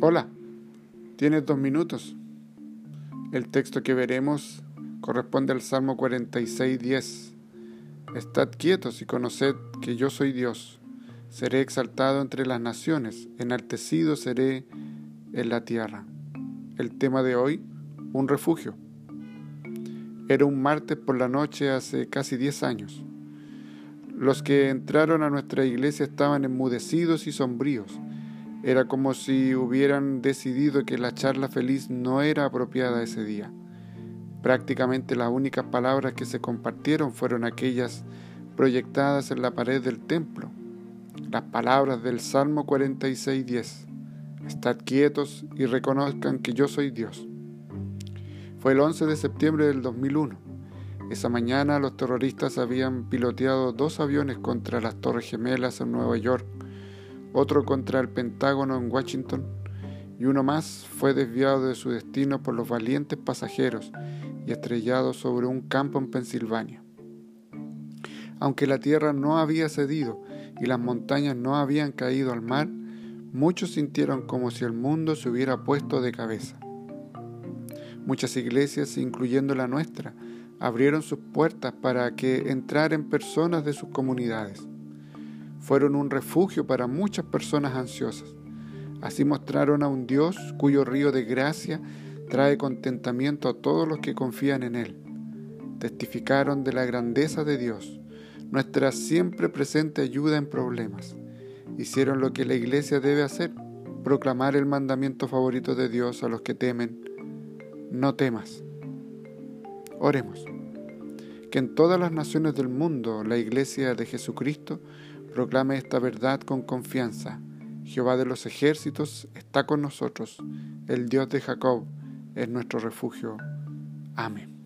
Hola, tienes dos minutos. El texto que veremos corresponde al Salmo 46, 10. Estad quietos y conoced que yo soy Dios. Seré exaltado entre las naciones, enaltecido seré en la tierra. El tema de hoy, un refugio. Era un martes por la noche hace casi 10 años. Los que entraron a nuestra iglesia estaban enmudecidos y sombríos era como si hubieran decidido que la charla feliz no era apropiada ese día. Prácticamente las únicas palabras que se compartieron fueron aquellas proyectadas en la pared del templo, las palabras del Salmo 46.10. Estad quietos y reconozcan que yo soy Dios. Fue el 11 de septiembre del 2001. Esa mañana los terroristas habían piloteado dos aviones contra las Torres Gemelas en Nueva York otro contra el Pentágono en Washington, y uno más fue desviado de su destino por los valientes pasajeros y estrellado sobre un campo en Pensilvania. Aunque la tierra no había cedido y las montañas no habían caído al mar, muchos sintieron como si el mundo se hubiera puesto de cabeza. Muchas iglesias, incluyendo la nuestra, abrieron sus puertas para que entraran personas de sus comunidades fueron un refugio para muchas personas ansiosas. Así mostraron a un Dios cuyo río de gracia trae contentamiento a todos los que confían en Él. Testificaron de la grandeza de Dios, nuestra siempre presente ayuda en problemas. Hicieron lo que la iglesia debe hacer, proclamar el mandamiento favorito de Dios a los que temen, no temas. Oremos. Que en todas las naciones del mundo la iglesia de Jesucristo Proclame esta verdad con confianza. Jehová de los ejércitos está con nosotros. El Dios de Jacob es nuestro refugio. Amén.